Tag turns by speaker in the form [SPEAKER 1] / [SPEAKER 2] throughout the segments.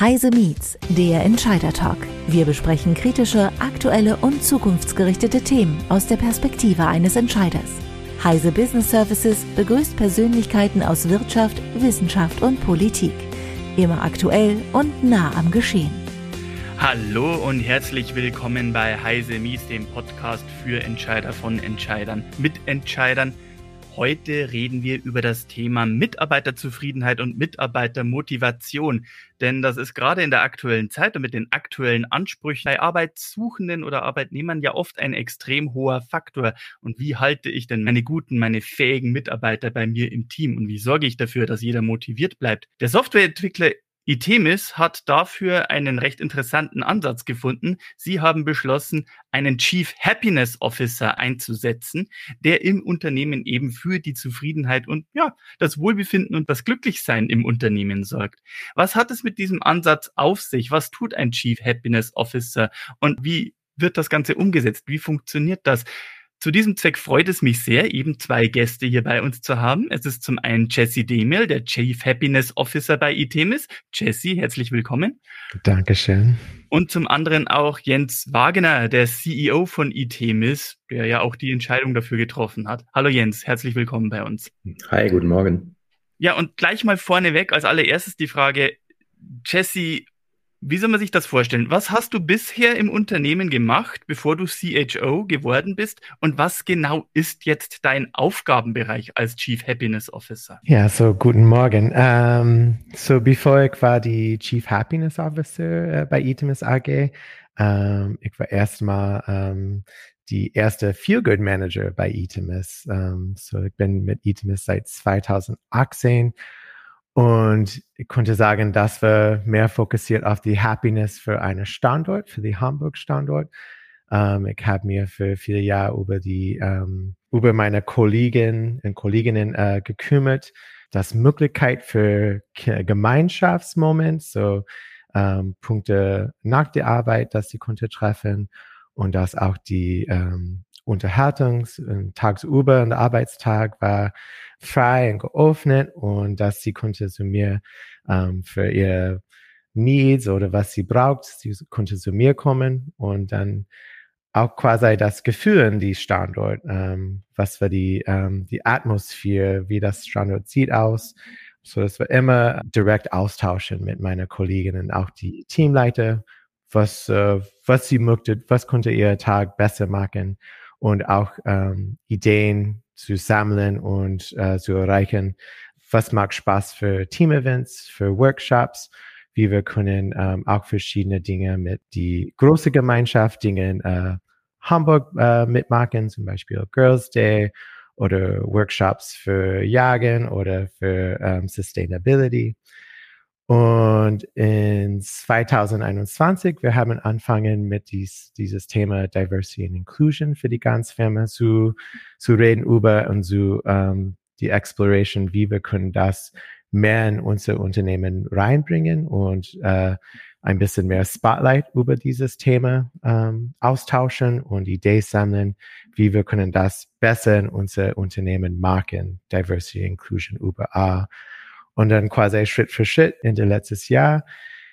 [SPEAKER 1] Heise Meets, der Entscheider Talk. Wir besprechen kritische, aktuelle und zukunftsgerichtete Themen aus der Perspektive eines Entscheiders. Heise Business Services begrüßt Persönlichkeiten aus Wirtschaft, Wissenschaft und Politik. Immer aktuell und nah am Geschehen.
[SPEAKER 2] Hallo und herzlich willkommen bei Heise Mies, dem Podcast für Entscheider von Entscheidern, mit Entscheidern Heute reden wir über das Thema Mitarbeiterzufriedenheit und Mitarbeitermotivation. Denn das ist gerade in der aktuellen Zeit und mit den aktuellen Ansprüchen bei Arbeitssuchenden oder Arbeitnehmern ja oft ein extrem hoher Faktor. Und wie halte ich denn meine guten, meine fähigen Mitarbeiter bei mir im Team? Und wie sorge ich dafür, dass jeder motiviert bleibt? Der Softwareentwickler Itemis hat dafür einen recht interessanten Ansatz gefunden. Sie haben beschlossen, einen Chief Happiness Officer einzusetzen, der im Unternehmen eben für die Zufriedenheit und ja, das Wohlbefinden und das Glücklichsein im Unternehmen sorgt. Was hat es mit diesem Ansatz auf sich? Was tut ein Chief Happiness Officer und wie wird das Ganze umgesetzt? Wie funktioniert das? Zu diesem Zweck freut es mich sehr, eben zwei Gäste hier bei uns zu haben. Es ist zum einen Jesse Demel, der Chief Happiness Officer bei Itemis. Jesse, herzlich willkommen.
[SPEAKER 3] Dankeschön.
[SPEAKER 2] Und zum anderen auch Jens Wagner, der CEO von Itemis, der ja auch die Entscheidung dafür getroffen hat. Hallo Jens, herzlich willkommen bei uns.
[SPEAKER 4] Hi, guten Morgen.
[SPEAKER 2] Ja, und gleich mal vorneweg als allererstes die Frage, Jesse, wie soll man sich das vorstellen? Was hast du bisher im Unternehmen gemacht, bevor du CHO geworden bist? Und was genau ist jetzt dein Aufgabenbereich als Chief Happiness Officer?
[SPEAKER 3] Ja, so guten Morgen. Um, ähm, so bevor ich war die Chief Happiness Officer äh, bei Itemis AG. Um, ähm, ich war erstmal um, ähm, die erste Feel Good Manager bei Itemis. so ich bin mit Itemis seit 2018 und ich konnte sagen, dass wir mehr fokussiert auf die Happiness für einen Standort, für die Hamburg-Standort. Ähm, ich habe mir für viele Jahre über die, ähm, über meine Kollegen und Kolleginnen äh, gekümmert, das Möglichkeit für Gemeinschaftsmoment, so ähm, Punkte nach der Arbeit, dass sie konnte treffen und dass auch die ähm, Unterhaltungs- und tagsüber und Arbeitstag war frei und geöffnet und dass sie konnte zu mir ähm, für ihre Needs oder was sie braucht, sie konnte zu mir kommen und dann auch quasi das Gefühl in die Standort, ähm, was für die, ähm, die Atmosphäre, wie das Standort sieht aus, so dass wir immer direkt austauschen mit meiner Kolleginnen, auch die Teamleiter, was, äh, was sie möchte, was konnte ihr Tag besser machen und auch ähm, Ideen zu sammeln und äh, zu erreichen, was macht Spaß für Team-Events, für Workshops, wie wir können ähm, auch verschiedene Dinge mit die große Gemeinschaft, Dinge in äh, Hamburg äh, mitmachen, zum Beispiel Girls Day oder Workshops für Jagen oder für ähm, Sustainability. Und in 2021, wir haben angefangen mit dies, dieses Thema Diversity and Inclusion für die ganze Firma zu, zu reden über und zu ähm, die Exploration, wie wir können das mehr in unser Unternehmen reinbringen und äh, ein bisschen mehr Spotlight über dieses Thema ähm, austauschen und Ideen sammeln, wie wir können das besser in unser Unternehmen machen, Diversity Inclusion überall und dann quasi Schritt für Schritt Ende letztes Jahr.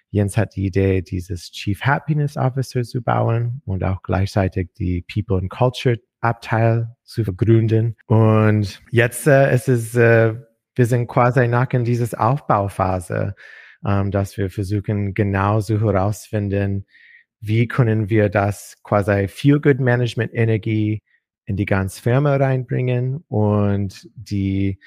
[SPEAKER 3] Jens hat die Idee, dieses Chief Happiness Officer zu bauen und auch gleichzeitig die People and Culture Abteil zu gründen. Und jetzt äh, ist es, äh, wir sind quasi nach in dieses Aufbauphase, ähm, dass wir versuchen genauso herausfinden, wie können wir das quasi Feel Good Management Energie in die ganze Firma reinbringen und die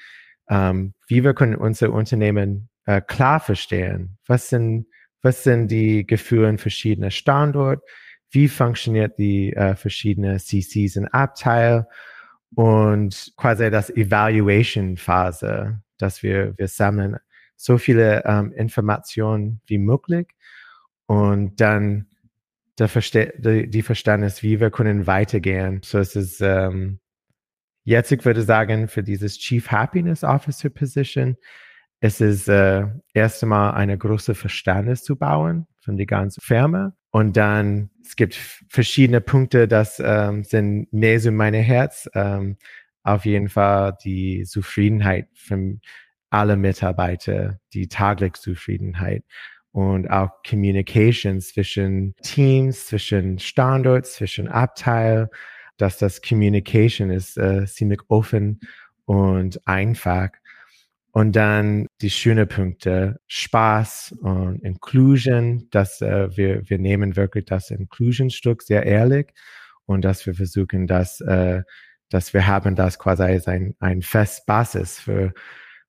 [SPEAKER 3] ähm, wie wir können unser Unternehmen äh, klar verstehen. Was sind, was sind die Gefühle in verschiedenen Standorten? Wie funktioniert die äh, verschiedenen CCs in Abteil? Und quasi das Evaluation Phase, dass wir, wir sammeln so viele ähm, Informationen wie möglich und dann der Verste die, die Verständnis, wie wir können weitergehen. So es ist ähm, Jetzt, ich würde sagen, für dieses Chief Happiness Officer Position es ist äh, erst einmal eine große Verständnis zu bauen von der ganzen Firma. Und dann, es gibt verschiedene Punkte, das ähm, sind näher zu meinem Herz. Ähm, auf jeden Fall die Zufriedenheit von alle Mitarbeiter, die tagliche Zufriedenheit. und auch Communication zwischen Teams, zwischen Standorts, zwischen Abteil, dass das Communication ist äh, ziemlich offen und einfach. Und dann die schönen Punkte, Spaß und Inclusion, dass äh, wir, wir nehmen wirklich das Inclusion-Stück sehr ehrlich und dass wir versuchen, dass, äh, dass wir haben das quasi als ein, ein Festbasis für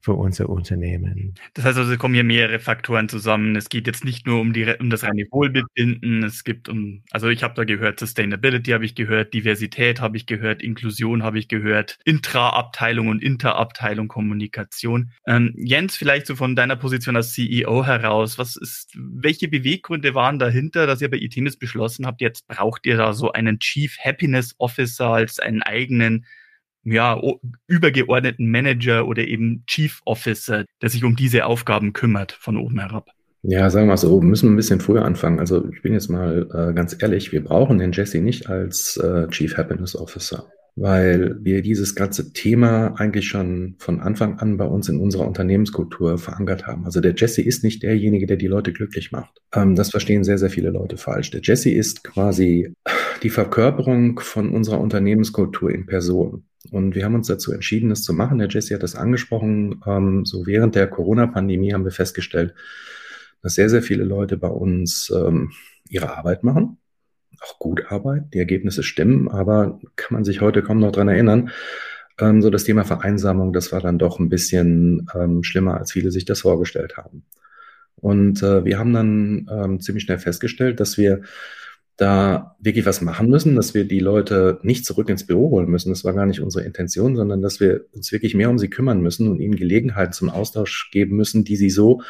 [SPEAKER 3] für unser Unternehmen.
[SPEAKER 2] Das heißt also, es kommen hier mehrere Faktoren zusammen. Es geht jetzt nicht nur um, die, um das reine Wohlbefinden, es gibt um, also ich habe da gehört, Sustainability habe ich gehört, Diversität habe ich gehört, Inklusion habe ich gehört, Intra-Abteilung und Interabteilung Kommunikation. Ähm, Jens, vielleicht so von deiner Position als CEO heraus, was ist, welche Beweggründe waren dahinter, dass ihr bei ITMIS beschlossen habt, jetzt braucht ihr da so einen Chief Happiness Officer als einen eigenen ja, übergeordneten Manager oder eben Chief Officer, der sich um diese Aufgaben kümmert von oben herab?
[SPEAKER 4] Ja, sagen wir mal so, müssen wir ein bisschen früher anfangen. Also ich bin jetzt mal äh, ganz ehrlich, wir brauchen den Jesse nicht als äh, Chief Happiness Officer, weil wir dieses ganze Thema eigentlich schon von Anfang an bei uns in unserer Unternehmenskultur verankert haben. Also der Jesse ist nicht derjenige, der die Leute glücklich macht. Ähm, das verstehen sehr, sehr viele Leute falsch. Der Jesse ist quasi die Verkörperung von unserer Unternehmenskultur in Person. Und wir haben uns dazu entschieden, das zu machen. Der Jesse hat das angesprochen. Ähm, so während der Corona-Pandemie haben wir festgestellt, dass sehr, sehr viele Leute bei uns ähm, ihre Arbeit machen. Auch gut Arbeit. Die Ergebnisse stimmen, aber kann man sich heute kaum noch dran erinnern. Ähm, so das Thema Vereinsamung, das war dann doch ein bisschen ähm, schlimmer, als viele sich das vorgestellt haben. Und äh, wir haben dann ähm, ziemlich schnell festgestellt, dass wir da wirklich was machen müssen, dass wir die Leute nicht zurück ins Büro holen müssen. Das war gar nicht unsere Intention, sondern dass wir uns wirklich mehr um sie kümmern müssen und ihnen Gelegenheiten zum Austausch geben müssen, die sie so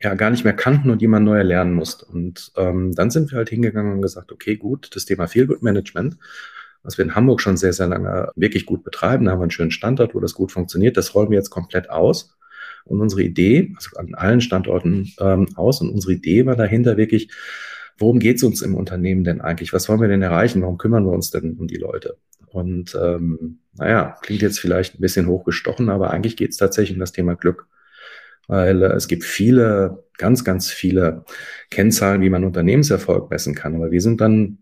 [SPEAKER 4] ja gar nicht mehr kannten und die man neu lernen musste. Und ähm, dann sind wir halt hingegangen und gesagt, okay, gut, das Thema Feelgood Management, was wir in Hamburg schon sehr, sehr lange wirklich gut betreiben, da haben wir einen schönen Standort, wo das gut funktioniert, das rollen wir jetzt komplett aus. Und unsere Idee, also an allen Standorten ähm, aus, und unsere Idee war dahinter wirklich, worum geht es uns im Unternehmen denn eigentlich? Was wollen wir denn erreichen? Warum kümmern wir uns denn um die Leute? Und ähm, naja, klingt jetzt vielleicht ein bisschen hochgestochen, aber eigentlich geht es tatsächlich um das Thema Glück. Weil äh, es gibt viele, ganz, ganz viele Kennzahlen, wie man Unternehmenserfolg messen kann. Aber wir sind dann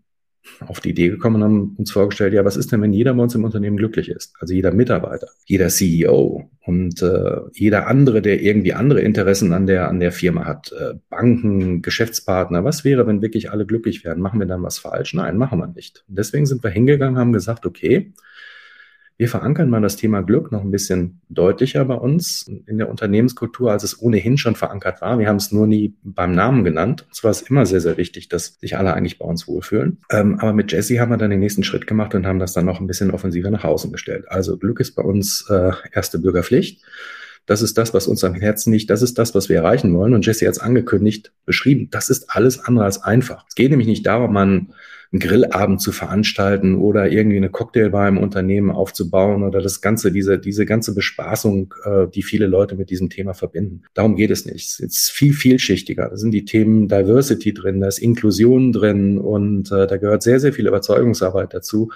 [SPEAKER 4] auf die Idee gekommen und haben uns vorgestellt, ja, was ist denn, wenn jeder bei uns im Unternehmen glücklich ist? Also jeder Mitarbeiter, jeder CEO und äh, jeder andere, der irgendwie andere Interessen an der, an der Firma hat, äh, Banken, Geschäftspartner, was wäre, wenn wirklich alle glücklich werden? Machen wir dann was falsch? Nein, machen wir nicht. Und deswegen sind wir hingegangen, haben gesagt, okay, wir verankern mal das Thema Glück noch ein bisschen deutlicher bei uns in der Unternehmenskultur, als es ohnehin schon verankert war. Wir haben es nur nie beim Namen genannt. Es war es immer sehr, sehr wichtig, dass sich alle eigentlich bei uns wohlfühlen. Ähm, aber mit Jesse haben wir dann den nächsten Schritt gemacht und haben das dann noch ein bisschen offensiver nach außen gestellt. Also Glück ist bei uns äh, erste Bürgerpflicht. Das ist das, was uns am Herzen liegt. Das ist das, was wir erreichen wollen. Und Jesse hat es angekündigt, beschrieben. Das ist alles andere als einfach. Es geht nämlich nicht darum, man einen Grillabend zu veranstalten oder irgendwie eine Cocktailbar im Unternehmen aufzubauen oder das ganze, diese, diese ganze Bespaßung, äh, die viele Leute mit diesem Thema verbinden. Darum geht es nicht. Es ist viel vielschichtiger. Da sind die Themen Diversity drin, da ist Inklusion drin und äh, da gehört sehr, sehr viel Überzeugungsarbeit dazu.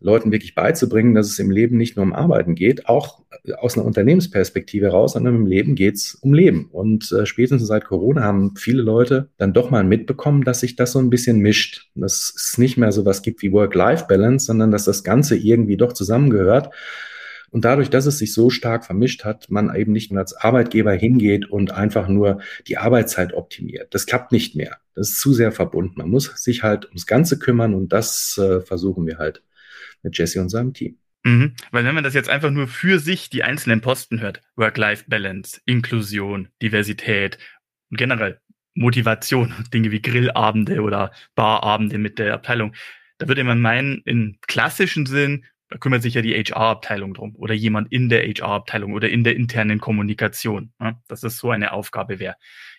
[SPEAKER 4] Leuten wirklich beizubringen, dass es im Leben nicht nur um Arbeiten geht, auch aus einer Unternehmensperspektive heraus, sondern im Leben geht's um Leben. Und äh, spätestens seit Corona haben viele Leute dann doch mal mitbekommen, dass sich das so ein bisschen mischt. Dass es nicht mehr so was gibt wie Work-Life-Balance, sondern dass das Ganze irgendwie doch zusammengehört. Und dadurch, dass es sich so stark vermischt hat, man eben nicht mehr als Arbeitgeber hingeht und einfach nur die Arbeitszeit optimiert. Das klappt nicht mehr. Das ist zu sehr verbunden. Man muss sich halt ums Ganze kümmern und das äh, versuchen wir halt mit Jesse und seinem Team.
[SPEAKER 2] Mhm. Weil wenn man das jetzt einfach nur für sich die einzelnen Posten hört, Work-Life-Balance, Inklusion, Diversität und generell Motivation, Dinge wie Grillabende oder Barabende mit der Abteilung, da würde man meinen, im klassischen Sinn, da kümmert sich ja die HR-Abteilung drum oder jemand in der HR-Abteilung oder in der internen Kommunikation, ne? dass das so eine Aufgabe wäre.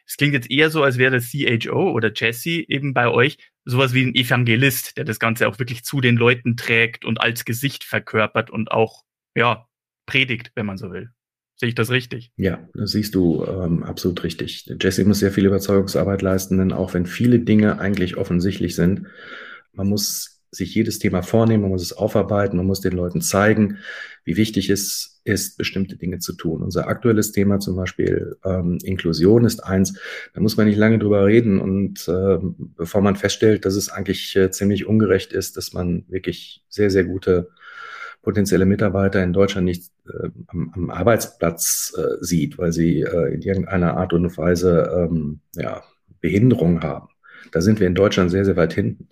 [SPEAKER 2] Es klingt jetzt eher so, als wäre CHO oder Jesse eben bei euch sowas wie ein Evangelist, der das Ganze auch wirklich zu den Leuten trägt und als Gesicht verkörpert und auch, ja, predigt, wenn man so will. Sehe ich das richtig?
[SPEAKER 4] Ja, das siehst du ähm, absolut richtig. Jesse muss sehr viel Überzeugungsarbeit leisten, denn auch wenn viele Dinge eigentlich offensichtlich sind, man muss sich jedes Thema vornehmen, man muss es aufarbeiten, man muss den Leuten zeigen, wie wichtig es ist, bestimmte Dinge zu tun. Unser aktuelles Thema zum Beispiel ähm, Inklusion ist eins, da muss man nicht lange drüber reden und äh, bevor man feststellt, dass es eigentlich äh, ziemlich ungerecht ist, dass man wirklich sehr, sehr gute potenzielle Mitarbeiter in Deutschland nicht äh, am, am, Arbeitsplatz äh, sieht, weil sie äh, in irgendeiner Art und Weise ähm, ja, Behinderung haben. Da sind wir in Deutschland sehr, sehr weit hinten.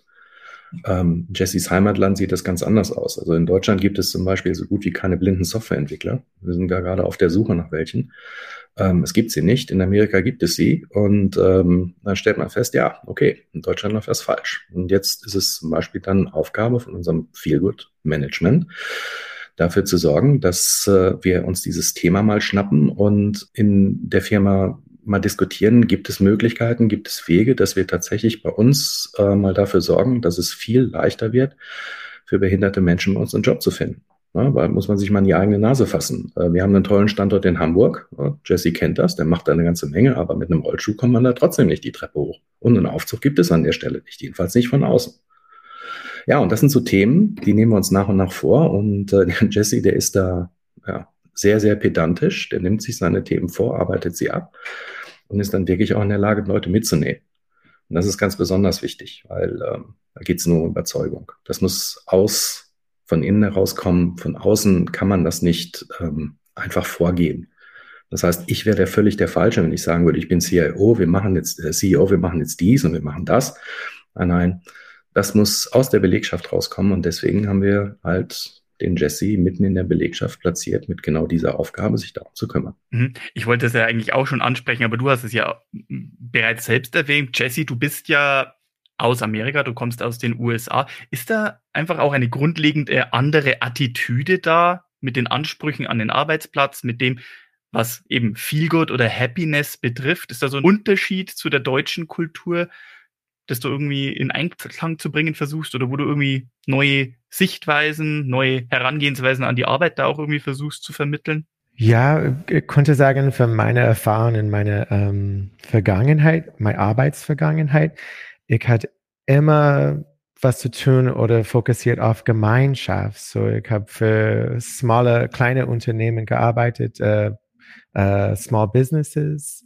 [SPEAKER 4] Ähm, Jessys Heimatland sieht das ganz anders aus. Also in Deutschland gibt es zum Beispiel so gut wie keine blinden Softwareentwickler. Wir sind da gerade auf der Suche nach welchen. Ähm, es gibt sie nicht. In Amerika gibt es sie. Und ähm, dann stellt man fest, ja, okay, in Deutschland läuft das falsch. Und jetzt ist es zum Beispiel dann Aufgabe von unserem Feelgood-Management, dafür zu sorgen, dass äh, wir uns dieses Thema mal schnappen und in der Firma mal diskutieren, gibt es Möglichkeiten, gibt es Wege, dass wir tatsächlich bei uns äh, mal dafür sorgen, dass es viel leichter wird, für behinderte Menschen bei uns einen Job zu finden. Ja, weil muss man sich mal in die eigene Nase fassen. Äh, wir haben einen tollen Standort in Hamburg. Jesse kennt das, der macht da eine ganze Menge, aber mit einem Rollschuh kommt man da trotzdem nicht die Treppe hoch. Und einen Aufzug gibt es an der Stelle nicht, jedenfalls nicht von außen. Ja, und das sind so Themen, die nehmen wir uns nach und nach vor. Und äh, Jesse, der ist da ja, sehr, sehr pedantisch. Der nimmt sich seine Themen vor, arbeitet sie ab und ist dann wirklich auch in der Lage, Leute mitzunehmen. Und das ist ganz besonders wichtig, weil ähm, da geht es nur um Überzeugung. Das muss aus von innen herauskommen. Von außen kann man das nicht ähm, einfach vorgeben. Das heißt, ich wäre völlig der Falsche, wenn ich sagen würde, ich bin CIO, wir machen jetzt äh, CEO, wir machen jetzt dies und wir machen das. Nein, nein, das muss aus der Belegschaft rauskommen und deswegen haben wir halt den Jesse mitten in der Belegschaft platziert mit genau dieser Aufgabe, sich darum zu kümmern.
[SPEAKER 2] Mhm. Ich wollte es ja eigentlich auch schon ansprechen, aber du hast es ja bereits selbst erwähnt. Jesse, du bist ja aus Amerika, du kommst aus den USA. Ist da einfach auch eine grundlegend andere Attitüde da mit den Ansprüchen an den Arbeitsplatz, mit dem, was eben Feelgood oder Happiness betrifft? Ist da so ein Unterschied zu der deutschen Kultur, dass du irgendwie in Einklang zu bringen versuchst oder wo du irgendwie neue Sichtweisen, neue Herangehensweisen an die Arbeit da auch irgendwie versuchst zu vermitteln?
[SPEAKER 3] Ja, ich konnte sagen, von meiner Erfahrung in meiner ähm, Vergangenheit, meine Arbeitsvergangenheit, ich hatte immer was zu tun oder fokussiert auf Gemeinschaft. So, ich habe für smale, kleine Unternehmen gearbeitet, äh, äh, Small Businesses.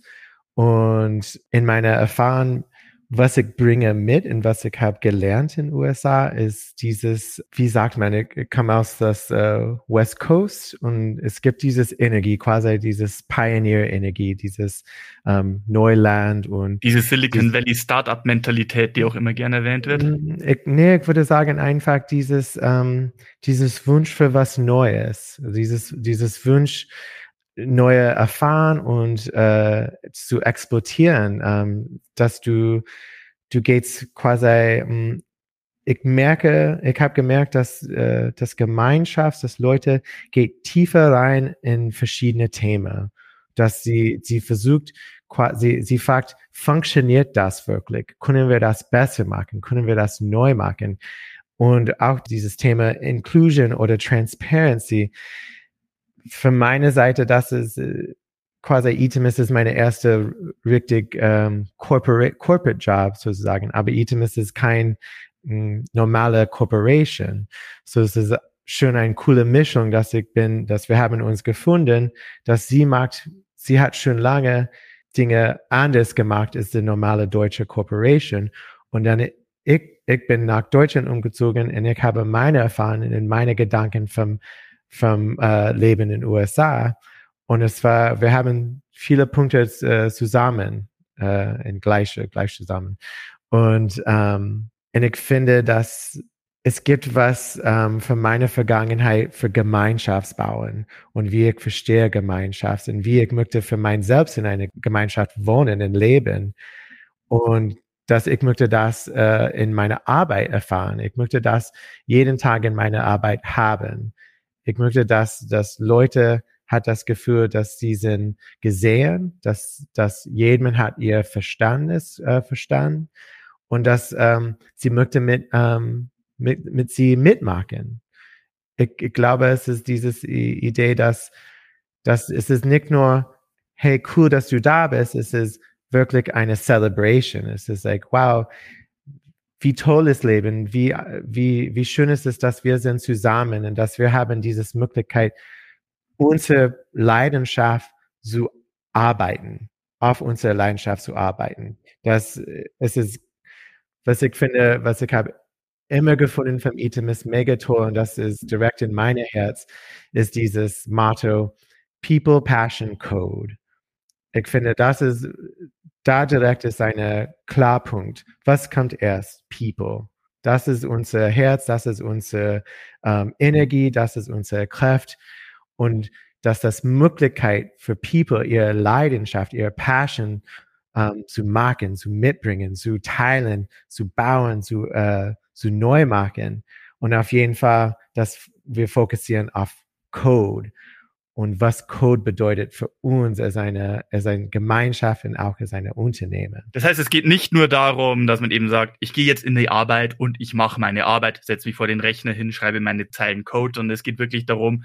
[SPEAKER 3] Und in meiner Erfahrung was ich bringe mit und was ich habe gelernt in den USA, ist dieses, wie sagt man, ich komme aus das äh, West Coast und es gibt dieses Energie, quasi dieses Pioneer-Energie, dieses ähm, Neuland und
[SPEAKER 2] diese Silicon Valley Startup-Mentalität, die auch immer gerne erwähnt wird.
[SPEAKER 3] Mm, ich, nee, ich würde sagen einfach dieses, ähm, dieses Wunsch für was Neues, dieses, dieses Wunsch, neue erfahren und äh, zu exportieren, ähm, dass du du gehst quasi ähm, ich merke, ich habe gemerkt, dass äh, das Gemeinschaft, dass Leute geht tiefer rein in verschiedene Themen, dass sie sie versucht quasi sie fragt, funktioniert das wirklich? Können wir das besser machen? Können wir das neu machen? Und auch dieses Thema Inclusion oder Transparency für meine Seite, das ist äh, quasi Itemis ist meine erste richtig ähm, corporate, corporate Job sozusagen. Aber Itemis ist kein mh, hm, normale Corporation. So es ist schon eine coole Mischung, dass ich bin, dass wir haben uns gefunden, dass sie macht, sie hat schon lange Dinge anders gemacht als die normale deutsche Corporation. Und dann ich, ich bin nach Deutschland umgezogen und ich habe meine Erfahrungen und meine Gedanken vom vom äh, Leben in den USA. Und es war, wir haben viele Punkte äh, zusammen, äh, in gleiche, gleich zusammen. Und, ähm, und ich finde, dass es gibt was ähm, für meine Vergangenheit für Gemeinschaftsbauen und wie ich verstehe Gemeinschaft und wie ich möchte für mein Selbst in einer Gemeinschaft wohnen und leben. Und dass ich möchte das äh, in meiner Arbeit erfahren. Ich möchte das jeden Tag in meiner Arbeit haben. Ich möchte, dass, dass Leute hat das Gefühl, dass sie sind gesehen, dass, dass jedem hat ihr Verstandes äh, verstanden und dass ähm, sie möchte mit, ähm, mit, mit sie mitmachen. Ich, ich glaube, es ist diese Idee, dass, dass es ist nicht nur, hey, cool, dass du da bist, es ist wirklich eine Celebration. Es ist like, wow, wie toll ist Leben, wie, wie, wie schön ist es, dass wir sind zusammen und dass wir haben diese Möglichkeit, unsere Leidenschaft zu arbeiten, auf unsere Leidenschaft zu arbeiten. Das äh, es ist, was ich finde, was ich habe immer gefunden vom Itemis mega toll und das ist direkt in mein Herz, ist dieses Motto People Passion Code. Ich finde, das ist, da direkt ist ein Klarpunkt. Was kommt erst? People. Das ist unser Herz, das ist unsere ähm, Energie, das ist unsere Kraft. Und dass das Möglichkeit für People, ihre Leidenschaft, ihre Passion ähm, zu machen, zu mitbringen, zu teilen, zu bauen, zu, äh, zu neu machen. Und auf jeden Fall, dass wir fokussieren auf Code und was Code bedeutet für uns als eine, als eine Gemeinschaft und auch als eine Unternehmen.
[SPEAKER 2] Das heißt, es geht nicht nur darum, dass man eben sagt, ich gehe jetzt in die Arbeit und ich mache meine Arbeit, setze mich vor den Rechner hin, schreibe meine Zeilen Code, sondern es geht wirklich darum,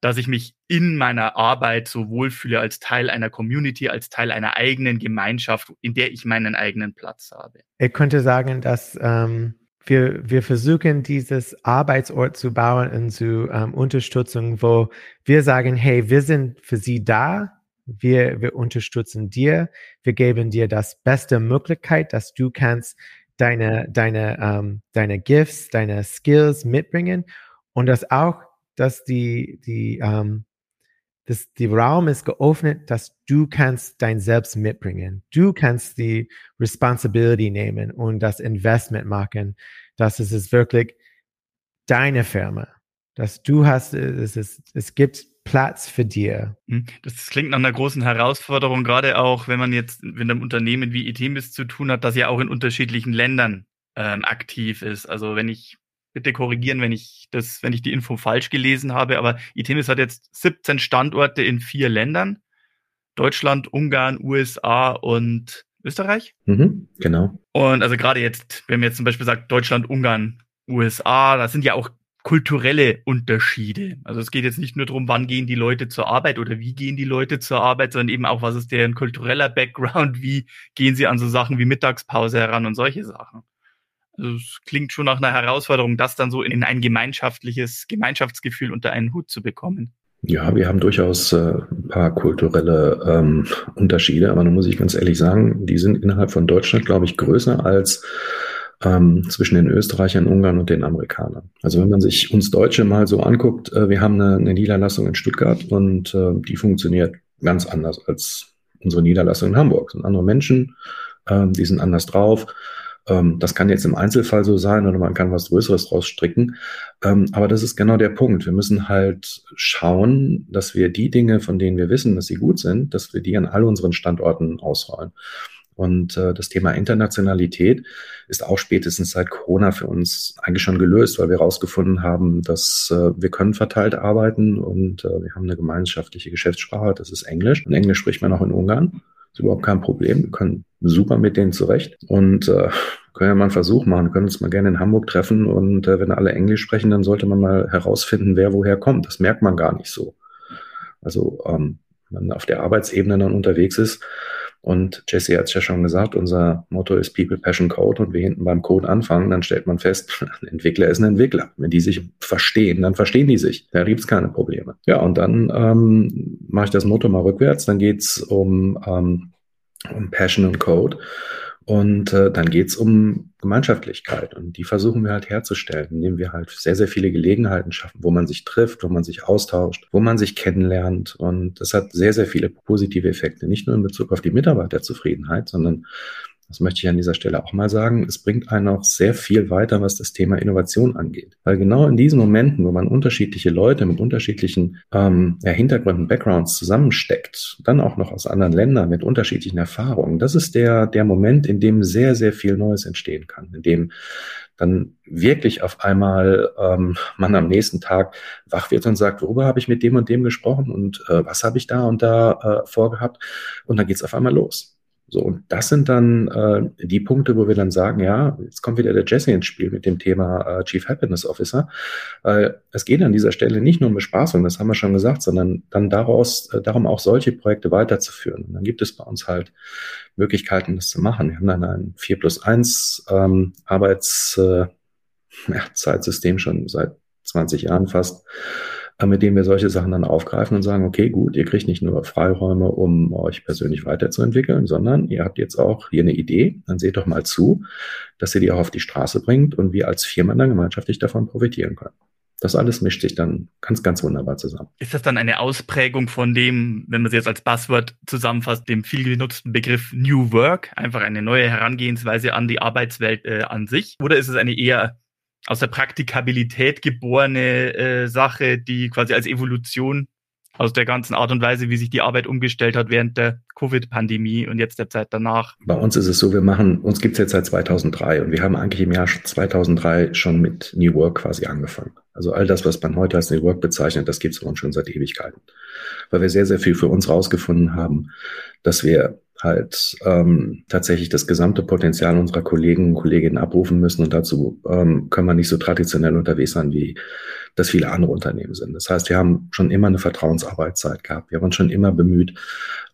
[SPEAKER 2] dass ich mich in meiner Arbeit so wohlfühle als Teil einer Community, als Teil einer eigenen Gemeinschaft, in der ich meinen eigenen Platz habe.
[SPEAKER 3] Ich könnte sagen, dass ähm, wir, wir versuchen, dieses Arbeitsort zu bauen und zu ähm, Unterstützung, wo wir sagen, hey, wir sind für Sie da, wir, wir unterstützen dir, wir geben dir das beste Möglichkeit, dass du kannst deine, deine, ähm, deine Gifts, deine Skills mitbringen. Und das auch, dass die, die, ähm, das, die Raum ist geöffnet, dass du kannst dein Selbst mitbringen. Du kannst die Responsibility nehmen und das Investment machen, dass es ist wirklich deine Firma, dass du hast, es, ist, es gibt Platz für dir.
[SPEAKER 2] Hm, das klingt nach einer großen Herausforderung, gerade auch, wenn man jetzt mit einem Unternehmen wie Itemis zu tun hat, das ja auch in unterschiedlichen Ländern ähm, aktiv ist. Also wenn ich bitte korrigieren, wenn ich das, wenn ich die Info falsch gelesen habe, aber Itemis hat jetzt 17 Standorte in vier Ländern. Deutschland, Ungarn, USA und Österreich.
[SPEAKER 4] Mhm, genau.
[SPEAKER 2] Und also gerade jetzt, wenn man jetzt zum Beispiel sagt, Deutschland, Ungarn, USA, das sind ja auch kulturelle Unterschiede. Also es geht jetzt nicht nur darum, wann gehen die Leute zur Arbeit oder wie gehen die Leute zur Arbeit, sondern eben auch, was ist deren kultureller Background, wie gehen sie an so Sachen wie Mittagspause heran und solche Sachen. Also es klingt schon nach einer Herausforderung, das dann so in ein gemeinschaftliches Gemeinschaftsgefühl unter einen Hut zu bekommen.
[SPEAKER 4] Ja, wir haben durchaus äh, ein paar kulturelle ähm, Unterschiede, aber da muss ich ganz ehrlich sagen, die sind innerhalb von Deutschland, glaube ich, größer als ähm, zwischen den Österreichern, Ungarn und den Amerikanern. Also wenn man sich uns Deutsche mal so anguckt, äh, wir haben eine, eine Niederlassung in Stuttgart und äh, die funktioniert ganz anders als unsere Niederlassung in Hamburg. Das sind andere Menschen, äh, die sind anders drauf. Ähm, das kann jetzt im Einzelfall so sein oder man kann was Größeres draus stricken. Ähm, aber das ist genau der Punkt. Wir müssen halt schauen, dass wir die Dinge, von denen wir wissen, dass sie gut sind, dass wir die an all unseren Standorten ausrollen. Und äh, das Thema Internationalität ist auch spätestens seit Corona für uns eigentlich schon gelöst, weil wir herausgefunden haben, dass äh, wir können verteilt arbeiten und äh, wir haben eine gemeinschaftliche Geschäftssprache, das ist Englisch. Und Englisch spricht man auch in Ungarn. Ist überhaupt kein Problem. Wir können super mit denen zurecht und äh, können ja mal einen Versuch machen. Wir können uns mal gerne in Hamburg treffen und äh, wenn alle Englisch sprechen, dann sollte man mal herausfinden, wer woher kommt. Das merkt man gar nicht so. Also ähm, wenn man auf der Arbeitsebene dann unterwegs ist, und Jesse hat es ja schon gesagt, unser Motto ist People, Passion, Code. Und wir hinten beim Code anfangen, dann stellt man fest, ein Entwickler ist ein Entwickler. Wenn die sich verstehen, dann verstehen die sich. Da gibt's keine Probleme. Ja, und dann ähm, mache ich das Motto mal rückwärts. Dann geht's um, ähm, um Passion und Code. Und äh, dann geht's um Gemeinschaftlichkeit und die versuchen wir halt herzustellen, indem wir halt sehr, sehr viele Gelegenheiten schaffen, wo man sich trifft, wo man sich austauscht, wo man sich kennenlernt. Und das hat sehr, sehr viele positive Effekte, nicht nur in Bezug auf die Mitarbeiterzufriedenheit, sondern das möchte ich an dieser Stelle auch mal sagen, es bringt einen auch sehr viel weiter, was das Thema Innovation angeht. Weil genau in diesen Momenten, wo man unterschiedliche Leute mit unterschiedlichen ähm, ja, Hintergründen, Backgrounds zusammensteckt, dann auch noch aus anderen Ländern mit unterschiedlichen Erfahrungen, das ist der, der Moment, in dem sehr, sehr viel Neues entstehen kann, in dem dann wirklich auf einmal ähm, man am nächsten Tag wach wird und sagt, worüber habe ich mit dem und dem gesprochen und äh, was habe ich da und da äh, vorgehabt und dann geht es auf einmal los. So, und das sind dann äh, die Punkte, wo wir dann sagen, ja, jetzt kommt wieder der Jesse ins Spiel mit dem Thema äh, Chief Happiness Officer. Äh, es geht an dieser Stelle nicht nur um Bespaßung, das haben wir schon gesagt, sondern dann daraus, äh, darum auch solche Projekte weiterzuführen. Und dann gibt es bei uns halt Möglichkeiten, das zu machen. Wir haben dann ein 4 plus 1 ähm, Arbeitszeitsystem äh, ja, schon seit 20 Jahren fast mit denen wir solche Sachen dann aufgreifen und sagen, okay, gut, ihr kriegt nicht nur Freiräume, um euch persönlich weiterzuentwickeln, sondern ihr habt jetzt auch hier eine Idee, dann seht doch mal zu, dass ihr die auch auf die Straße bringt und wir als Firma dann gemeinschaftlich davon profitieren können. Das alles mischt sich dann ganz, ganz wunderbar zusammen.
[SPEAKER 2] Ist das dann eine Ausprägung von dem, wenn man es jetzt als Buzzword zusammenfasst, dem viel genutzten Begriff New Work, einfach eine neue Herangehensweise an die Arbeitswelt äh, an sich? Oder ist es eine eher aus der Praktikabilität geborene äh, Sache, die quasi als Evolution aus der ganzen Art und Weise, wie sich die Arbeit umgestellt hat während der Covid-Pandemie und jetzt der Zeit danach.
[SPEAKER 4] Bei uns ist es so, wir machen, uns gibt's jetzt seit 2003 und wir haben eigentlich im Jahr 2003 schon mit New Work quasi angefangen. Also all das, was man heute als New Work bezeichnet, das gibt's bei uns schon seit Ewigkeiten. Weil wir sehr, sehr viel für uns rausgefunden haben, dass wir halt ähm, tatsächlich das gesamte Potenzial unserer Kollegen und Kolleginnen abrufen müssen. Und dazu ähm, können wir nicht so traditionell unterwegs sein, wie das viele andere Unternehmen sind. Das heißt, wir haben schon immer eine Vertrauensarbeitszeit gehabt. Wir haben uns schon immer bemüht,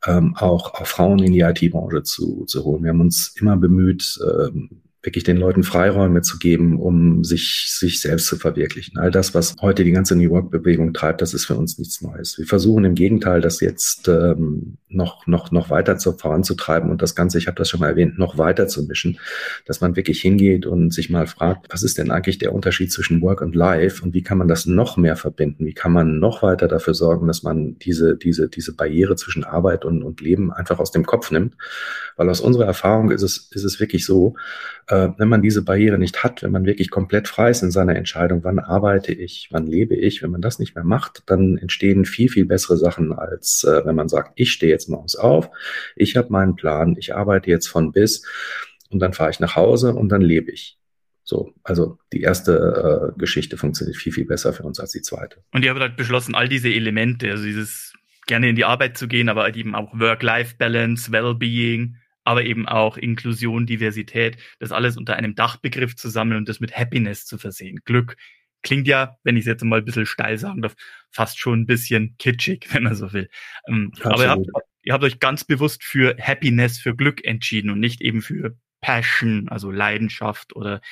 [SPEAKER 4] ähm, auch, auch Frauen in die IT-Branche zu, zu holen. Wir haben uns immer bemüht, ähm, wirklich den Leuten Freiräume zu geben, um sich, sich selbst zu verwirklichen. All das, was heute die ganze New Work-Bewegung treibt, das ist für uns nichts Neues. Wir versuchen im Gegenteil, das jetzt ähm, noch, noch, noch weiter zu, voranzutreiben und das Ganze, ich habe das schon mal erwähnt, noch weiter zu mischen, dass man wirklich hingeht und sich mal fragt, was ist denn eigentlich der Unterschied zwischen Work und Life und wie kann man das noch mehr verbinden? Wie kann man noch weiter dafür sorgen, dass man diese, diese, diese Barriere zwischen Arbeit und, und Leben einfach aus dem Kopf nimmt? Weil aus unserer Erfahrung ist es, ist es wirklich so, äh, wenn man diese Barriere nicht hat, wenn man wirklich komplett frei ist in seiner Entscheidung, wann arbeite ich, wann lebe ich, wenn man das nicht mehr macht, dann entstehen viel, viel bessere Sachen, als äh, wenn man sagt, ich stehe jetzt morgens auf, ich habe meinen Plan, ich arbeite jetzt von bis und dann fahre ich nach Hause und dann lebe ich. So, also die erste äh, Geschichte funktioniert viel, viel besser für uns als die zweite.
[SPEAKER 2] Und ihr habt halt beschlossen, all diese Elemente, also dieses gerne in die Arbeit zu gehen, aber halt eben auch Work-Life-Balance, Well-Being, aber eben auch Inklusion, Diversität, das alles unter einem Dachbegriff zu sammeln und das mit Happiness zu versehen. Glück klingt ja, wenn ich es jetzt mal ein bisschen steil sagen darf, fast schon ein bisschen kitschig, wenn man so will. Ähm, aber ihr habt, ihr habt euch ganz bewusst für Happiness, für Glück entschieden und nicht eben für Passion, also Leidenschaft oder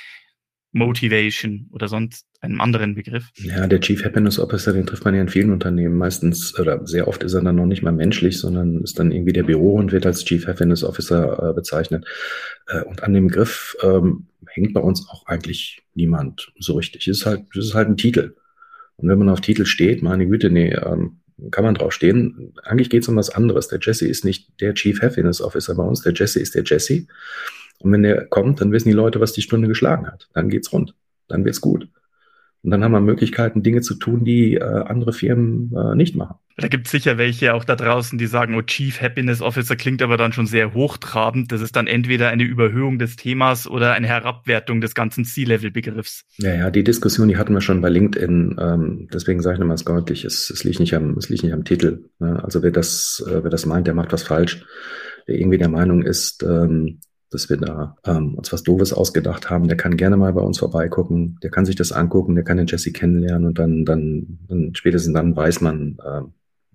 [SPEAKER 2] Motivation oder sonst einem anderen Begriff?
[SPEAKER 4] Ja, der Chief Happiness Officer, den trifft man ja in vielen Unternehmen. Meistens oder sehr oft ist er dann noch nicht mal menschlich, sondern ist dann irgendwie der Büro und wird als Chief Happiness Officer äh, bezeichnet. Äh, und an dem Begriff ähm, hängt bei uns auch eigentlich niemand so richtig. Es ist halt, es ist halt ein Titel. Und wenn man auf Titel steht, meine Güte, nee, ähm, kann man drauf stehen. Eigentlich geht es um was anderes. Der Jesse ist nicht der Chief Happiness Officer bei uns. Der Jesse ist der Jesse. Und wenn der kommt, dann wissen die Leute, was die Stunde geschlagen hat. Dann geht's rund. Dann wird's gut. Und dann haben wir Möglichkeiten, Dinge zu tun, die äh, andere Firmen äh, nicht machen.
[SPEAKER 2] Da gibt es sicher welche auch da draußen, die sagen, oh, Chief Happiness Officer klingt aber dann schon sehr hochtrabend. Das ist dann entweder eine Überhöhung des Themas oder eine Herabwertung des ganzen C-Level-Begriffs.
[SPEAKER 4] Ja, ja, die Diskussion, die hatten wir schon bei LinkedIn. Ähm, deswegen sage ich nochmal deutlich, es, es, liegt nicht am, es liegt nicht am Titel. Ne? Also wer das, äh, wer das meint, der macht was falsch. Wer irgendwie der Meinung ist, ähm, dass wir da ähm, uns was Doofes ausgedacht haben, der kann gerne mal bei uns vorbeigucken, der kann sich das angucken, der kann den Jesse kennenlernen und dann, dann, dann spätestens dann weiß man, äh,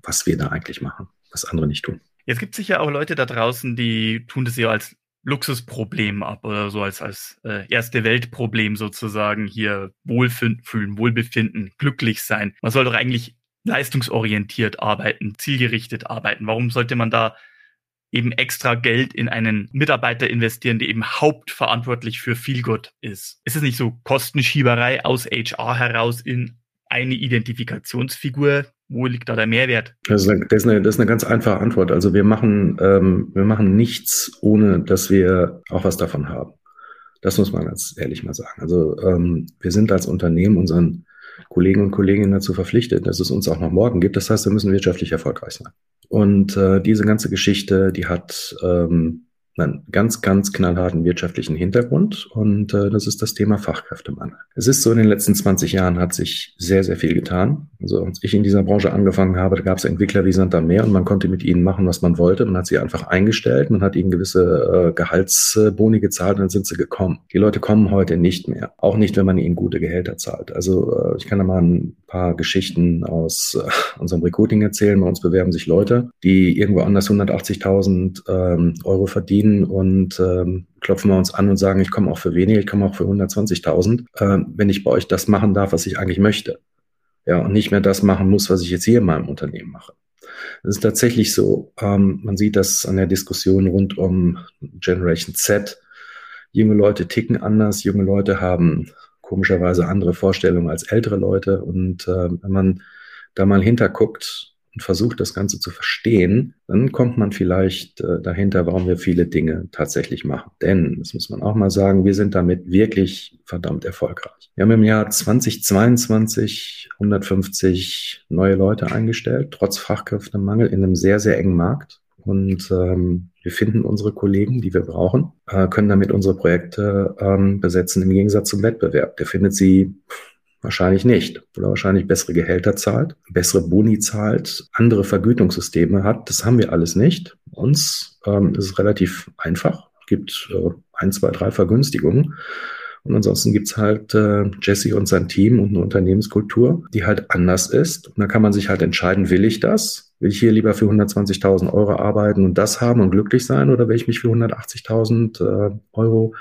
[SPEAKER 4] was wir da eigentlich machen, was andere nicht tun.
[SPEAKER 2] Jetzt gibt es sicher auch Leute da draußen, die tun das ja als Luxusproblem ab oder so als, als äh, erste Weltproblem sozusagen hier wohlfühlen, Wohlbefinden, glücklich sein. Man soll doch eigentlich leistungsorientiert arbeiten, zielgerichtet arbeiten. Warum sollte man da eben extra Geld in einen Mitarbeiter investieren, der eben hauptverantwortlich für Feelgood ist. Ist es nicht so Kostenschieberei aus HR heraus in eine Identifikationsfigur? Wo liegt da der Mehrwert?
[SPEAKER 4] Das ist eine, das ist eine, das ist eine ganz einfache Antwort. Also wir machen, ähm, wir machen nichts, ohne dass wir auch was davon haben. Das muss man ganz ehrlich mal sagen. Also ähm, wir sind als Unternehmen unseren Kollegen und Kolleginnen dazu verpflichtet, dass es uns auch noch morgen gibt. Das heißt, wir müssen wirtschaftlich erfolgreich sein. Und äh, diese ganze Geschichte, die hat ähm, einen ganz, ganz knallharten wirtschaftlichen Hintergrund und äh, das ist das Thema Fachkräftemangel. Es ist so, in den letzten 20 Jahren hat sich sehr, sehr viel getan. Also als ich in dieser Branche angefangen habe, da gab es Entwickler wie Santa Meer und man konnte mit ihnen machen, was man wollte. Man hat sie einfach eingestellt, man hat ihnen gewisse äh, Gehaltsboni gezahlt und dann sind sie gekommen. Die Leute kommen heute nicht mehr. Auch nicht, wenn man ihnen gute Gehälter zahlt. Also äh, ich kann da mal ein paar Geschichten aus äh, unserem Recruiting erzählen. Bei uns bewerben sich Leute, die irgendwo anders 180.000 ähm, Euro verdienen und ähm, klopfen wir uns an und sagen, ich komme auch für weniger, ich komme auch für 120.000, äh, wenn ich bei euch das machen darf, was ich eigentlich möchte. Ja, und nicht mehr das machen muss, was ich jetzt hier in meinem Unternehmen mache. Es ist tatsächlich so, ähm, man sieht das an der Diskussion rund um Generation Z. Junge Leute ticken anders, junge Leute haben komischerweise andere Vorstellungen als ältere Leute. Und äh, wenn man da mal hinterguckt, und versucht, das Ganze zu verstehen, dann kommt man vielleicht äh, dahinter, warum wir viele Dinge tatsächlich machen. Denn, das muss man auch mal sagen, wir sind damit wirklich verdammt erfolgreich. Wir haben im Jahr 2022 150 neue Leute eingestellt, trotz Fachkräftemangel in einem sehr, sehr engen Markt. Und ähm, wir finden unsere Kollegen, die wir brauchen, äh, können damit unsere Projekte ähm, besetzen im Gegensatz zum Wettbewerb. Der findet sie Wahrscheinlich nicht. Oder wahrscheinlich bessere Gehälter zahlt, bessere Boni zahlt, andere Vergütungssysteme hat. Das haben wir alles nicht. Uns ähm, ist es relativ einfach. Gibt äh, ein, zwei, drei Vergünstigungen. Und ansonsten gibt's halt äh, Jesse und sein Team und eine Unternehmenskultur, die halt anders ist. Und da kann man sich halt entscheiden, will ich das? Will ich hier lieber für 120.000 Euro arbeiten und das haben und glücklich sein? Oder will ich mich für 180.000 äh, Euro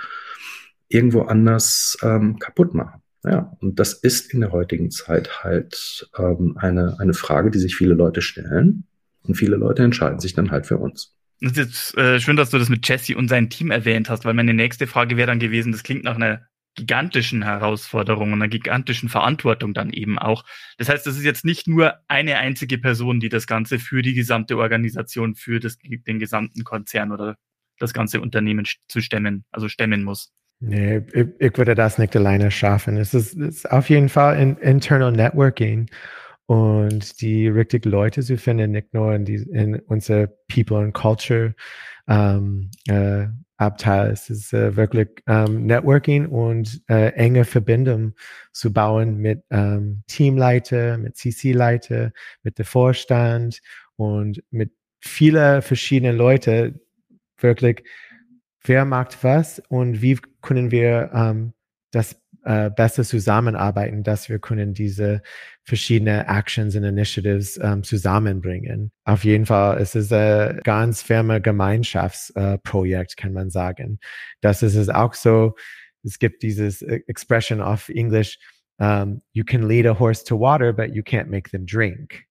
[SPEAKER 4] irgendwo anders ähm, kaputt machen? Ja, und das ist in der heutigen Zeit halt ähm, eine, eine Frage, die sich viele Leute stellen. Und viele Leute entscheiden sich dann halt für uns.
[SPEAKER 2] Das ist jetzt äh, schön, dass du das mit Jesse und sein Team erwähnt hast, weil meine nächste Frage wäre dann gewesen, das klingt nach einer gigantischen Herausforderung und einer gigantischen Verantwortung dann eben auch. Das heißt, das ist jetzt nicht nur eine einzige Person, die das Ganze für die gesamte Organisation, für das, den gesamten Konzern oder das ganze Unternehmen zu stemmen, also stemmen muss.
[SPEAKER 3] Nee, ich, ich würde das nicht alleine schaffen. Es ist, es ist auf jeden Fall in, internal Networking und die richtigen Leute zu finden, nicht nur in, die, in unser People and Culture ähm, äh, Abteil. Es ist äh, wirklich ähm, Networking und äh, enge Verbindung zu bauen mit ähm, Teamleiter, mit CC-Leiter, mit dem Vorstand und mit vielen verschiedenen Leuten wirklich wer macht was und wie können wir ähm, das äh, besser zusammenarbeiten, dass wir können diese verschiedenen Actions und Initiatives ähm, zusammenbringen. Auf jeden Fall, es ist ein ganz firme Gemeinschaftsprojekt, äh, kann man sagen. Das ist es auch so, es gibt dieses äh, Expression of English, um, you can lead a horse to water, but you can't make them drink.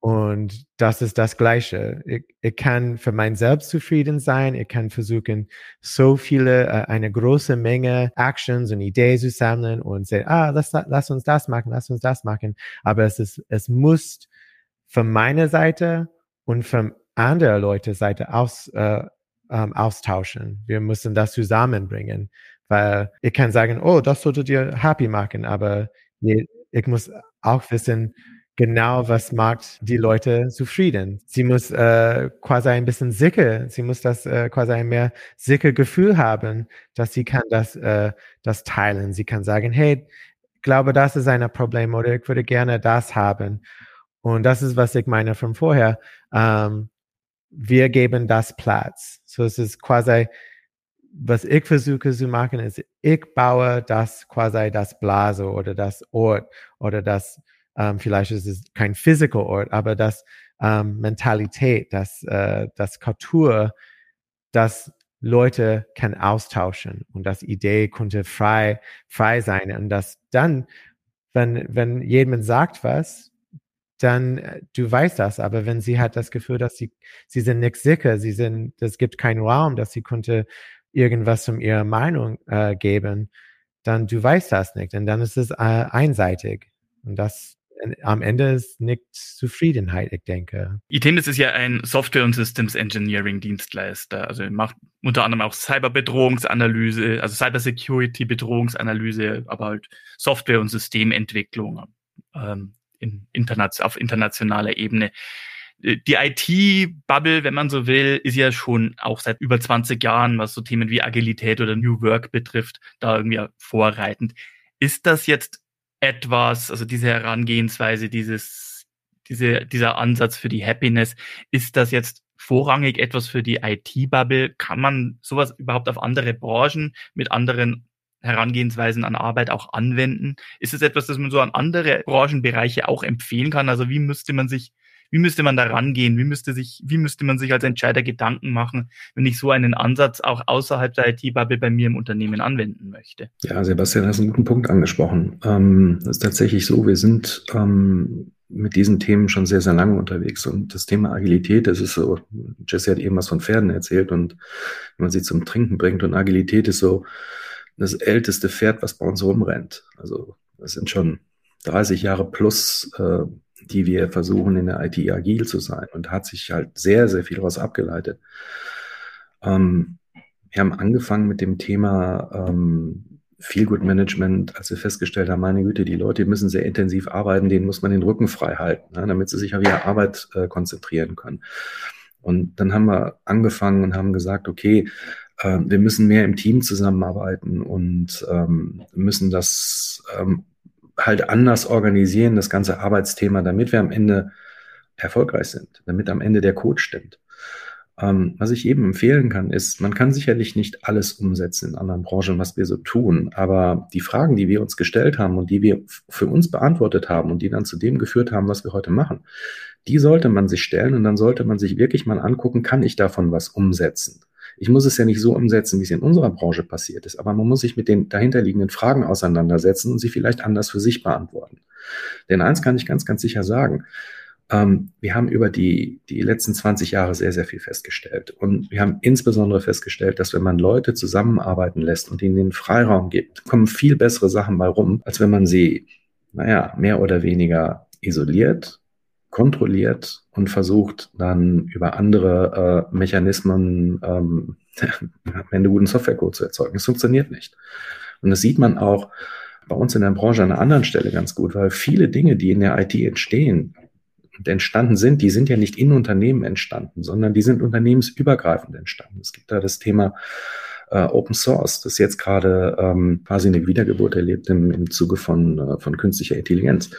[SPEAKER 3] Und das ist das Gleiche. Ich, ich kann für mein Selbst zufrieden sein. Ich kann versuchen, so viele, äh, eine große Menge Actions und Ideen zu sammeln und sagen, ah, lass, lass uns das machen, lass uns das machen. Aber es ist, es muss von meiner Seite und von anderen Leute Seite aus, äh, ähm, austauschen. Wir müssen das zusammenbringen, weil ich kann sagen, oh, das solltet ihr happy machen, aber ich muss auch wissen, genau, was macht die Leute zufrieden. Sie muss äh, quasi ein bisschen sicher, sie muss das äh, quasi ein mehr sicher Gefühl haben, dass sie kann das, äh, das teilen. Sie kann sagen, hey, glaube, das ist ein Problem oder ich würde gerne das haben. Und das ist, was ich meine von vorher. Ähm, wir geben das Platz. So es ist quasi, was ich versuche zu machen, ist, ich baue das quasi das Blase oder das Ort oder das ähm, vielleicht ist es kein physical Ort, aber das ähm, Mentalität, das, äh, das Kultur, das Leute kann austauschen und das Idee konnte frei, frei sein. Und das dann, wenn, wenn jemand sagt was, dann äh, du weißt das, aber wenn sie hat das Gefühl, dass sie, sie sind nicht sicher, sie sind, es gibt keinen Raum, dass sie konnte irgendwas um ihre Meinung äh, geben, dann du weißt das nicht. Und dann ist es äh, einseitig. Und das am Ende ist nicht Zufriedenheit, ich denke.
[SPEAKER 2] Itemis ist ja ein Software- und Systems Engineering Dienstleister. Also macht unter anderem auch Cyberbedrohungsanalyse, also Cybersecurity Bedrohungsanalyse, aber halt Software- und Systementwicklung ähm, in interna auf internationaler Ebene. Äh, die IT-Bubble, wenn man so will, ist ja schon auch seit über 20 Jahren, was so Themen wie Agilität oder New Work betrifft, da irgendwie vorreitend. Ist das jetzt etwas, also diese Herangehensweise, dieses, diese, dieser Ansatz für die Happiness, ist das jetzt vorrangig etwas für die IT-Bubble? Kann man sowas überhaupt auf andere Branchen mit anderen Herangehensweisen an Arbeit auch anwenden? Ist es etwas, das man so an andere Branchenbereiche auch empfehlen kann? Also wie müsste man sich, Wie müsste man da rangehen? Wie müsste sich, wie müsste man sich als Entscheider Gedanken machen, wenn ich so einen Ansatz auch außerhalb der IT-Bubble bei mir im Unternehmen anwenden möchte?
[SPEAKER 4] Ja, Sebastian, hast einen guten Punkt angesprochen. Ähm, das ist tatsächlich so, wir sind ähm, mit diesen Themen schon sehr, sehr lange unterwegs. Und das Thema Agilität, das ist so, Jesse hat eben was von Pferden erzählt und wenn man sie zum Trinken bringt und Agilität ist so das älteste Pferd, was bei uns rumrennt. Also das sind schon 30 Jahre plus, äh, die wir versuchen in der IT agil zu sein und hat sich halt sehr, sehr viel daraus abgeleitet. Ähm, wir haben angefangen mit dem Thema ähm, Feel Good Management, als wir festgestellt haben, meine Güte, die Leute müssen sehr intensiv arbeiten, denen muss man den Rücken frei halten, ne, damit sie sich auf ihre Arbeit äh, konzentrieren können. Und dann haben wir angefangen und haben gesagt, okay, äh, wir müssen mehr im Team zusammenarbeiten und ähm, müssen das ähm, halt anders organisieren, das ganze Arbeitsthema, damit wir am Ende erfolgreich sind, damit am Ende der Code stimmt. Ähm, was ich eben empfehlen kann, ist, man kann sicherlich nicht alles umsetzen in anderen Branchen, was wir so tun, aber die Fragen, die wir uns gestellt haben und die wir für uns beantwortet haben und die dann zu dem geführt haben, was wir heute machen, die sollte man sich stellen und dann sollte man sich wirklich mal angucken, kann ich davon was umsetzen? Ich muss es ja nicht so umsetzen, wie es in unserer Branche passiert ist, aber man muss sich mit den dahinterliegenden Fragen auseinandersetzen und sie vielleicht anders für sich beantworten. Denn eins kann ich ganz, ganz sicher sagen. Ähm, wir haben über die, die letzten 20 Jahre sehr, sehr viel festgestellt. Und wir haben insbesondere festgestellt, dass wenn man Leute zusammenarbeiten lässt und ihnen den Freiraum gibt, kommen viel bessere Sachen bei rum, als wenn man sie, naja, mehr oder weniger isoliert kontrolliert und versucht dann über andere äh, Mechanismen ähm, am Ende guten Softwarecode zu erzeugen. Es funktioniert nicht. Und das sieht man auch bei uns in der Branche an einer anderen Stelle ganz gut, weil viele Dinge, die in der IT entstehen und entstanden sind, die sind ja nicht in Unternehmen entstanden, sondern die sind unternehmensübergreifend entstanden. Es gibt da das Thema äh, Open Source, das jetzt gerade ähm, quasi eine Wiedergeburt erlebt im, im Zuge von, äh, von künstlicher Intelligenz.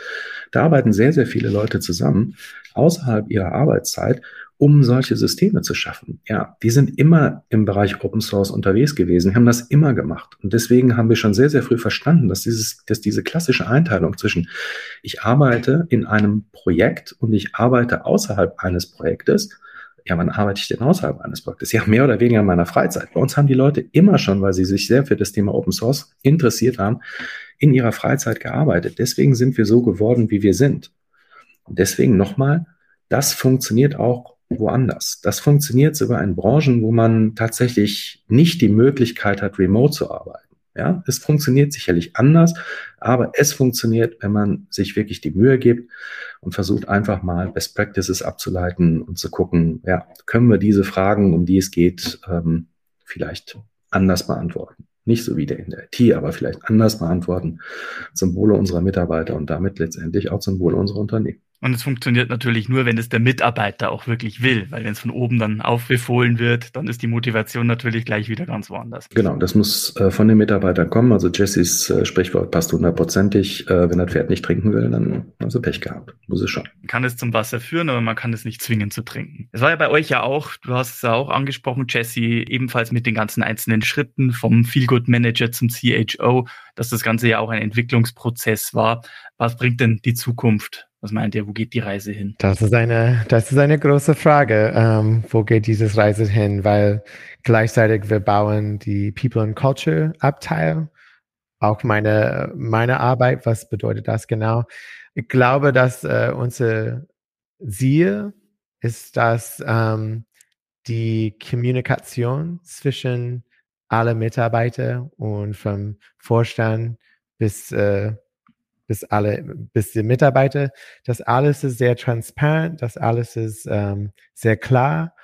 [SPEAKER 4] Da arbeiten sehr, sehr viele Leute zusammen außerhalb ihrer Arbeitszeit, um solche Systeme zu schaffen. Ja, die sind immer im Bereich Open Source unterwegs gewesen, haben das immer gemacht. Und deswegen haben wir schon sehr, sehr früh verstanden, dass dieses, dass diese klassische Einteilung zwischen ich arbeite in einem Projekt und ich arbeite außerhalb eines Projektes ja, wann arbeite ich denn außerhalb eines Projektes? Ja, mehr oder weniger in meiner Freizeit. Bei uns haben die Leute immer schon, weil sie sich sehr für das Thema Open Source interessiert haben, in ihrer Freizeit gearbeitet. Deswegen sind wir so geworden, wie wir sind. Und deswegen nochmal, das funktioniert auch woanders. Das funktioniert sogar in Branchen, wo man tatsächlich nicht die Möglichkeit hat, remote zu arbeiten. Ja, es funktioniert sicherlich anders, aber es funktioniert, wenn man sich wirklich die Mühe gibt und versucht einfach mal Best Practices abzuleiten und zu gucken, ja, können wir diese Fragen, um die es geht, ähm, vielleicht anders beantworten. Nicht so wie der in der IT, aber vielleicht anders beantworten zum Wohle unserer Mitarbeiter und damit letztendlich auch zum Wohle unserer Unternehmen.
[SPEAKER 2] Und es funktioniert natürlich nur, wenn es der Mitarbeiter auch wirklich will, weil wenn es von oben dann aufbefohlen wird, dann ist die Motivation natürlich gleich wieder ganz woanders.
[SPEAKER 4] Genau, das muss äh, von den Mitarbeitern kommen. Also Jessys äh, Sprichwort passt hundertprozentig. Äh, wenn das Pferd nicht trinken will, dann hast du Pech gehabt. Muss es schon.
[SPEAKER 2] Man kann es zum Wasser führen, aber man kann es nicht zwingen zu trinken. Es war ja bei euch ja auch, du hast es ja auch angesprochen, Jesse, ebenfalls mit den ganzen einzelnen Schritten vom Feelgood Manager zum CHO, dass das Ganze ja auch ein Entwicklungsprozess war. Was bringt denn die Zukunft was meint ihr, wo geht die Reise hin?
[SPEAKER 3] Das ist eine, das ist eine große Frage. Ähm, wo geht dieses Reise hin? Weil gleichzeitig wir bauen die People and Culture Abteil. Auch meine, meine Arbeit, was bedeutet das genau? Ich glaube, dass äh, unser Ziel ist, dass ähm, die Kommunikation zwischen alle Mitarbeiter und vom Vorstand bis äh, bis alle, bis die Mitarbeiter. Das alles ist sehr transparent, das alles ist ähm, sehr klar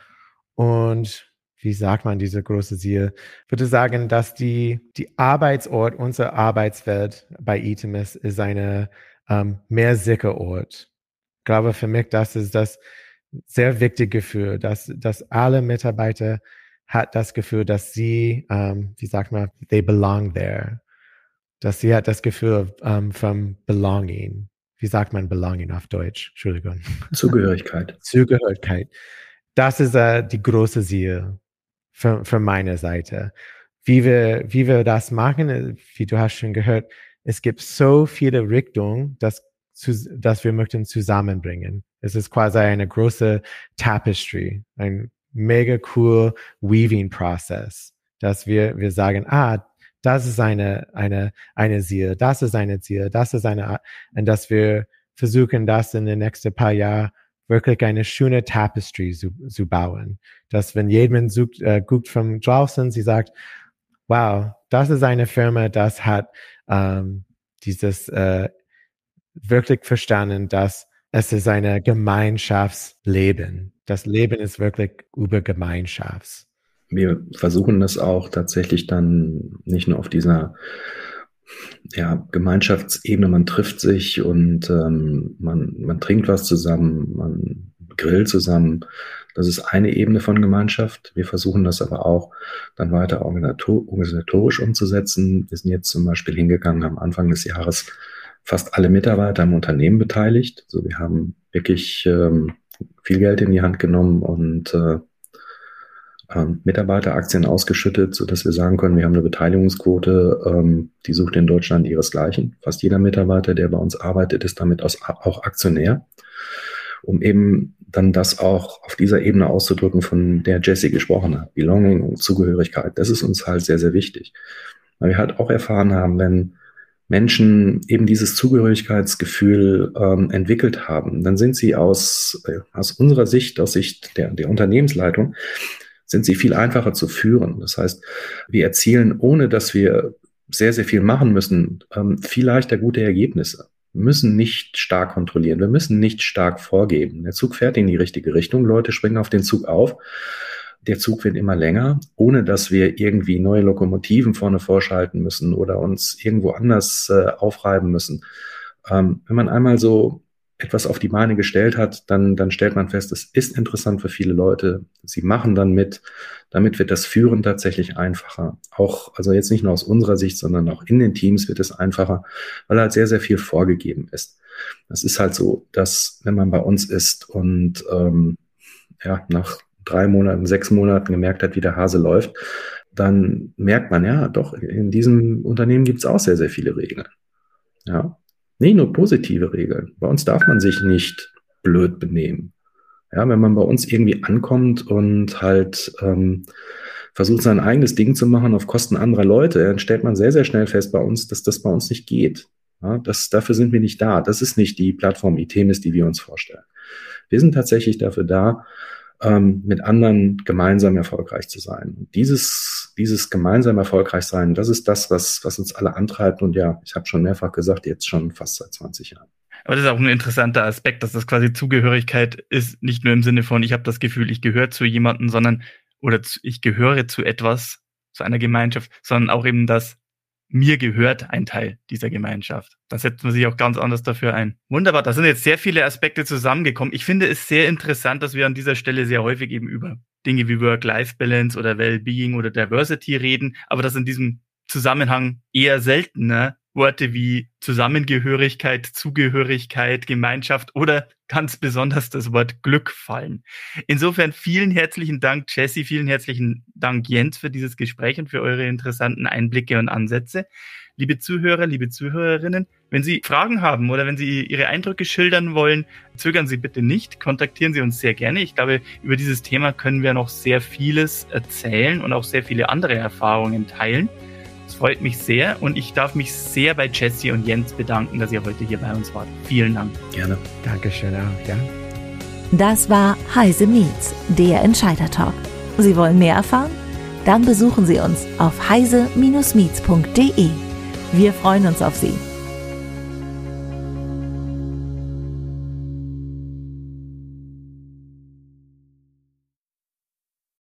[SPEAKER 3] und wie sagt man diese große Ziel? Ich würde sagen, dass die, die Arbeitsort, unser Arbeitswelt bei Itemis ist eine ähm, mehr sicher Ort. Ich glaube für mich, das ist das sehr wichtige Gefühl, dass, dass alle Mitarbeiter hat das Gefühl, dass sie, ähm, wie sagt man, they belong there dass sie hat das Gefühl ähm, vom Belonging. Wie sagt man Belonging auf Deutsch? Entschuldigung.
[SPEAKER 4] Zugehörigkeit.
[SPEAKER 3] Zugehörigkeit. Das ist äh, die große Ziel von, von meiner Seite. Wie wir, wie wir das machen, äh, wie du hast schon gehört, es gibt so viele Richtungen, dass, dass wir möchten zusammenbringen. Es ist quasi eine große Tapestry, ein mega cool Weaving Prozess, dass wir, wir sagen, ah, das ist eine, eine, eine Ziel, das ist eine Ziel, das ist eine, und dass wir versuchen, das in den nächsten paar Jahren wirklich eine schöne Tapestry zu, zu bauen. Dass wenn jemand sucht, äh, guckt von draußen, sie sagt, wow, das ist eine Firma, das hat ähm, dieses äh, wirklich verstanden, dass es ist eine Gemeinschaftsleben. Das Leben ist wirklich über Gemeinschafts.
[SPEAKER 4] Wir versuchen das auch tatsächlich dann nicht nur auf dieser ja, Gemeinschaftsebene, man trifft sich und ähm, man, man trinkt was zusammen, man grillt zusammen. Das ist eine Ebene von Gemeinschaft. Wir versuchen das aber auch dann weiter organisatorisch umzusetzen. Wir sind jetzt zum Beispiel hingegangen am Anfang des Jahres fast alle Mitarbeiter im Unternehmen beteiligt. Also wir haben wirklich ähm, viel Geld in die Hand genommen und äh, ähm, Mitarbeiteraktien ausgeschüttet, so dass wir sagen können, wir haben eine Beteiligungsquote, ähm, die sucht in Deutschland ihresgleichen. Fast jeder Mitarbeiter, der bei uns arbeitet, ist damit auch Aktionär, um eben dann das auch auf dieser Ebene auszudrücken, von der Jesse gesprochen hat. Belonging und Zugehörigkeit, das ist uns halt sehr, sehr wichtig. Weil wir halt auch erfahren haben, wenn Menschen eben dieses Zugehörigkeitsgefühl ähm, entwickelt haben, dann sind sie aus, äh, aus unserer Sicht, aus Sicht der, der Unternehmensleitung, sind sie viel einfacher zu führen. Das heißt, wir erzielen, ohne dass wir sehr, sehr viel machen müssen, ähm, viel leichter gute Ergebnisse. Wir müssen nicht stark kontrollieren, wir müssen nicht stark vorgeben. Der Zug fährt in die richtige Richtung, Leute springen auf den Zug auf. Der Zug wird immer länger, ohne dass wir irgendwie neue Lokomotiven vorne vorschalten müssen oder uns irgendwo anders äh, aufreiben müssen. Ähm, wenn man einmal so etwas auf die Beine gestellt hat, dann, dann stellt man fest, es ist interessant für viele Leute. Sie machen dann mit. Damit wird das Führen tatsächlich einfacher. Auch, also jetzt nicht nur aus unserer Sicht, sondern auch in den Teams wird es einfacher, weil halt sehr, sehr viel vorgegeben ist. Das ist halt so, dass wenn man bei uns ist und ähm, ja, nach drei Monaten, sechs Monaten gemerkt hat, wie der Hase läuft, dann merkt man, ja, doch, in diesem Unternehmen gibt es auch sehr, sehr viele Regeln. Ja, Nee, nur positive Regeln. Bei uns darf man sich nicht blöd benehmen. Ja, wenn man bei uns irgendwie ankommt und halt ähm, versucht, sein eigenes Ding zu machen auf Kosten anderer Leute, dann stellt man sehr, sehr schnell fest bei uns, dass das bei uns nicht geht. Ja, das, dafür sind wir nicht da. Das ist nicht die Plattform ITEMIS, die wir uns vorstellen. Wir sind tatsächlich dafür da, ähm, mit anderen gemeinsam erfolgreich zu sein. dieses, dieses gemeinsam erfolgreich sein, das ist das, was, was uns alle antreibt. Und ja, ich habe schon mehrfach gesagt, jetzt schon fast seit 20 Jahren.
[SPEAKER 2] Aber das ist auch ein interessanter Aspekt, dass das quasi Zugehörigkeit ist, nicht nur im Sinne von, ich habe das Gefühl, ich gehöre zu jemandem, sondern oder zu, ich gehöre zu etwas, zu einer Gemeinschaft, sondern auch eben das, mir gehört ein Teil dieser Gemeinschaft. Da setzt man sich auch ganz anders dafür ein. Wunderbar, da sind jetzt sehr viele Aspekte zusammengekommen. Ich finde es sehr interessant, dass wir an dieser Stelle sehr häufig eben über Dinge wie Work-Life-Balance oder Well-Being oder Diversity reden, aber das in diesem Zusammenhang eher seltener Worte wie Zusammengehörigkeit, Zugehörigkeit, Gemeinschaft oder ganz besonders das Wort Glück fallen. Insofern vielen herzlichen Dank, Jesse, vielen herzlichen Dank, Jens, für dieses Gespräch und für eure interessanten Einblicke und Ansätze. Liebe Zuhörer, liebe Zuhörerinnen, wenn Sie Fragen haben oder wenn Sie Ihre Eindrücke schildern wollen, zögern Sie bitte nicht, kontaktieren Sie uns sehr gerne. Ich glaube, über dieses Thema können wir noch sehr vieles erzählen und auch sehr viele andere Erfahrungen teilen freut mich sehr und ich darf mich sehr bei Jesse und Jens bedanken, dass ihr heute hier bei uns wart. Vielen Dank.
[SPEAKER 3] Gerne. Dankeschön auch, ja.
[SPEAKER 1] Das war Heise Meets, der Entscheider-Talk. Sie wollen mehr erfahren? Dann besuchen Sie uns auf heise-meets.de. Wir freuen uns auf Sie.